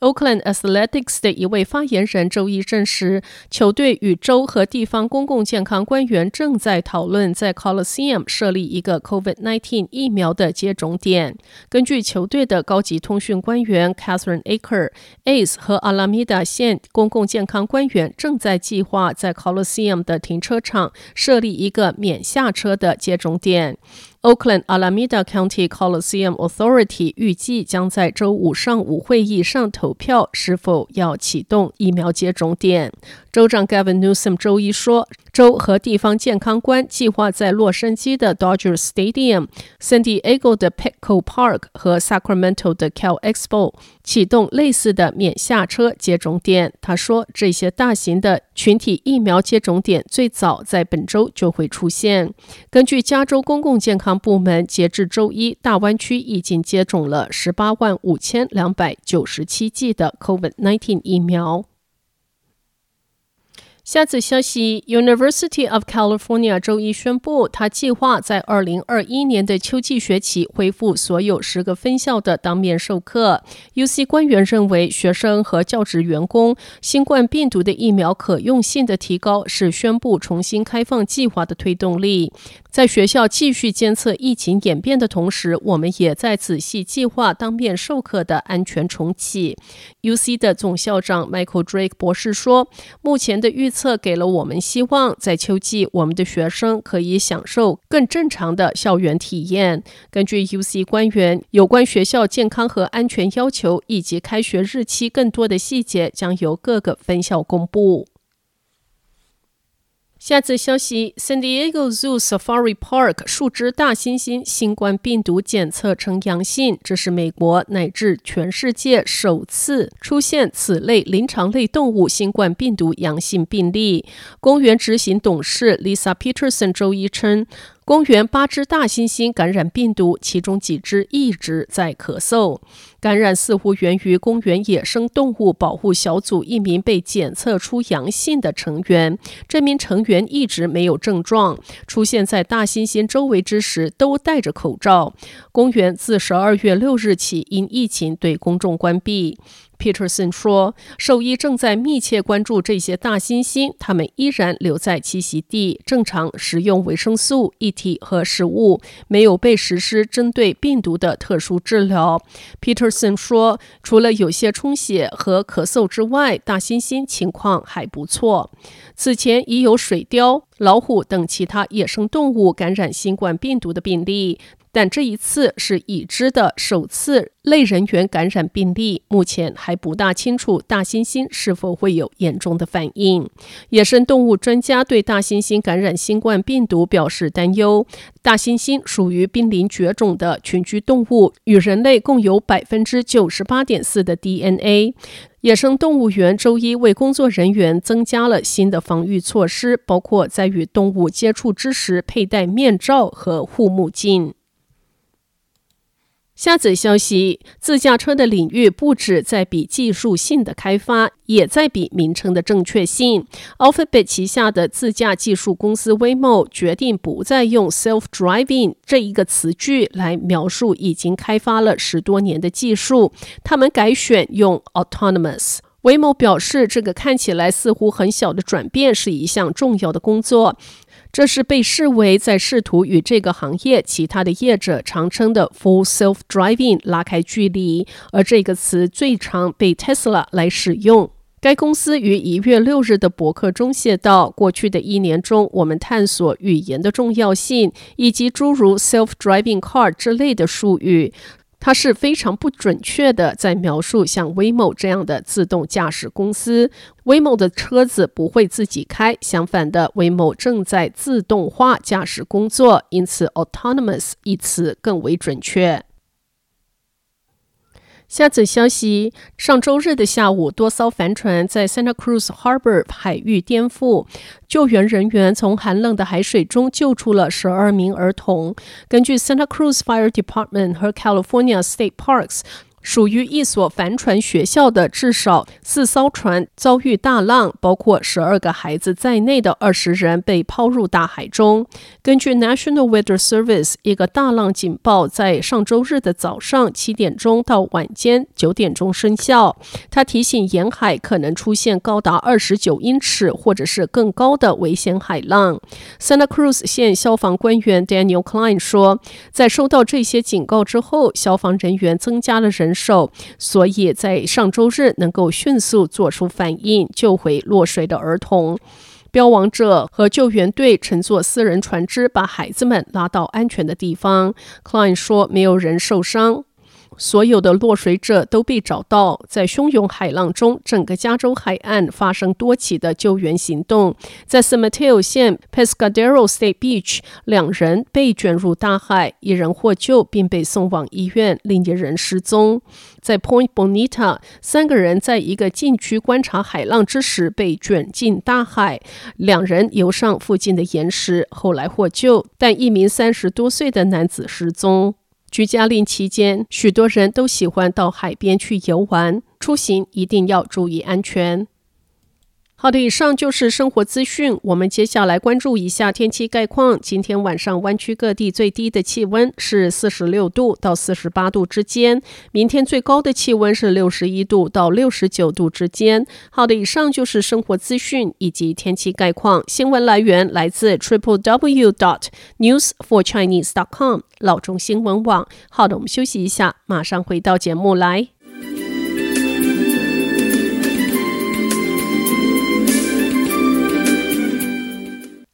Oakland Athletics 的一位发言人周一证实，球队与州和地方公共健康官员正在讨论在 Coliseum 设立一个 COVID-19 疫苗的接种点。根据球队的高级通讯官员 Catherine Aker，Ace 和 Alameda 县公共健康官员正在计划在 Coliseum 的停车场设立一个免下车的接种点。Oakland Alameda County Coliseum Authority 预计将在周五上午会议上投票是否要启动疫苗接种点。州长 Gavin Newsom 周一说，州和地方健康官计划在洛杉矶的 Dodger Stadium、San Diego 的 Petco Park 和 Sacramento 的 Cal Expo 启动类似的免下车接种点。他说，这些大型的群体疫苗接种点最早在本周就会出现。根据加州公共健康部门，截至周一，大湾区已经接种了十八万五千两百九十七剂的 COVID-19 疫苗。下次消息，University of California 周一宣布，他计划在二零二一年的秋季学期恢复所有十个分校的当面授课。UC 官员认为，学生和教职员工新冠病毒的疫苗可用性的提高是宣布重新开放计划的推动力。在学校继续监测疫情演变的同时，我们也在仔细计划当面授课的安全重启。UC 的总校长 Michael Drake 博士说：“目前的预测给了我们希望，在秋季，我们的学生可以享受更正常的校园体验。根据 UC 官员，有关学校健康和安全要求以及开学日期更多的细节，将由各个分校公布。下次消息：San Diego Zoo Safari Park 数只大猩猩新冠病毒检测呈阳性，这是美国乃至全世界首次出现此类灵长类动物新冠病毒阳性病例。公园执行董事 Lisa Peterson 周一称。公园八只大猩猩感染病毒，其中几只一直在咳嗽。感染似乎源于公园野生动物保护小组一名被检测出阳性的成员。这名成员一直没有症状，出现在大猩猩周围之时都戴着口罩。公园自十二月六日起因疫情对公众关闭。Peterson 说：“兽医正在密切关注这些大猩猩，它们依然留在栖息地，正常食用维生素、液体和食物，没有被实施针对病毒的特殊治疗。” Peterson 说：“除了有些充血和咳嗽之外，大猩猩情况还不错。此前已有水貂、老虎等其他野生动物感染新冠病毒的病例。”但这一次是已知的首次类人猿感染病例，目前还不大清楚大猩猩是否会有严重的反应。野生动物专家对大猩猩感染新冠病毒表示担忧。大猩猩属于濒临绝种的群居动物，与人类共有百分之九十八点四的 DNA。野生动物园周一为工作人员增加了新的防御措施，包括在与动物接触之时佩戴面罩和护目镜。下则消息：自驾车的领域不止在比技术性的开发，也在比名称的正确性。Alphabet 旗下的自驾技术公司 Waymo 决定不再用 self-driving 这一个词句来描述已经开发了十多年的技术，他们改选用 autonomous。Waymo 表示，这个看起来似乎很小的转变是一项重要的工作。这是被视为在试图与这个行业其他的业者常称的 Full Self-Driving 拉开距离，而这个词最常被 Tesla 来使用。该公司于一月六日的博客中写道：“过去的一年中，我们探索语言的重要性，以及诸如 Self-Driving Car 之类的术语。”它是非常不准确的，在描述像 Waymo 这样的自动驾驶公司。Waymo 的车子不会自己开，相反的，Waymo 正在自动化驾驶工作，因此 autonomous 一词更为准确。下则消息：上周日的下午，多艘帆船在 Santa Cruz Harbor 海域颠覆，救援人员从寒冷的海水中救出了十二名儿童。根据 Santa Cruz Fire Department 和 California State Parks。属于一所帆船学校的至少四艘船遭遇大浪，包括十二个孩子在内的二十人被抛入大海中。根据 National Weather Service，一个大浪警报在上周日的早上七点钟到晚间九点钟生效。它提醒沿海可能出现高达二十九英尺或者是更高的危险海浪。Santa Cruz 县消防官员 Daniel Klein 说，在收到这些警告之后，消防人员增加了人受，所以在上周日能够迅速做出反应，救回落水的儿童。标王者和救援队乘坐私人船只，把孩子们拉到安全的地方。Klein 说，没有人受伤。所有的落水者都被找到，在汹涌海浪中，整个加州海岸发生多起的救援行动。在 s a Mateo 县 Pescadero State Beach，两人被卷入大海，一人获救并被送往医院，另一人失踪。在 Point Bonita，三个人在一个禁区观察海浪之时被卷进大海，两人游上附近的岩石，后来获救，但一名三十多岁的男子失踪。居家令期间，许多人都喜欢到海边去游玩，出行一定要注意安全。好的，以上就是生活资讯。我们接下来关注一下天气概况。今天晚上湾区各地最低的气温是四十六度到四十八度之间，明天最高的气温是六十一度到六十九度之间。好的，以上就是生活资讯以及天气概况。新闻来源来自 triple w dot news for chinese dot com 老中新闻网。好的，我们休息一下，马上回到节目来。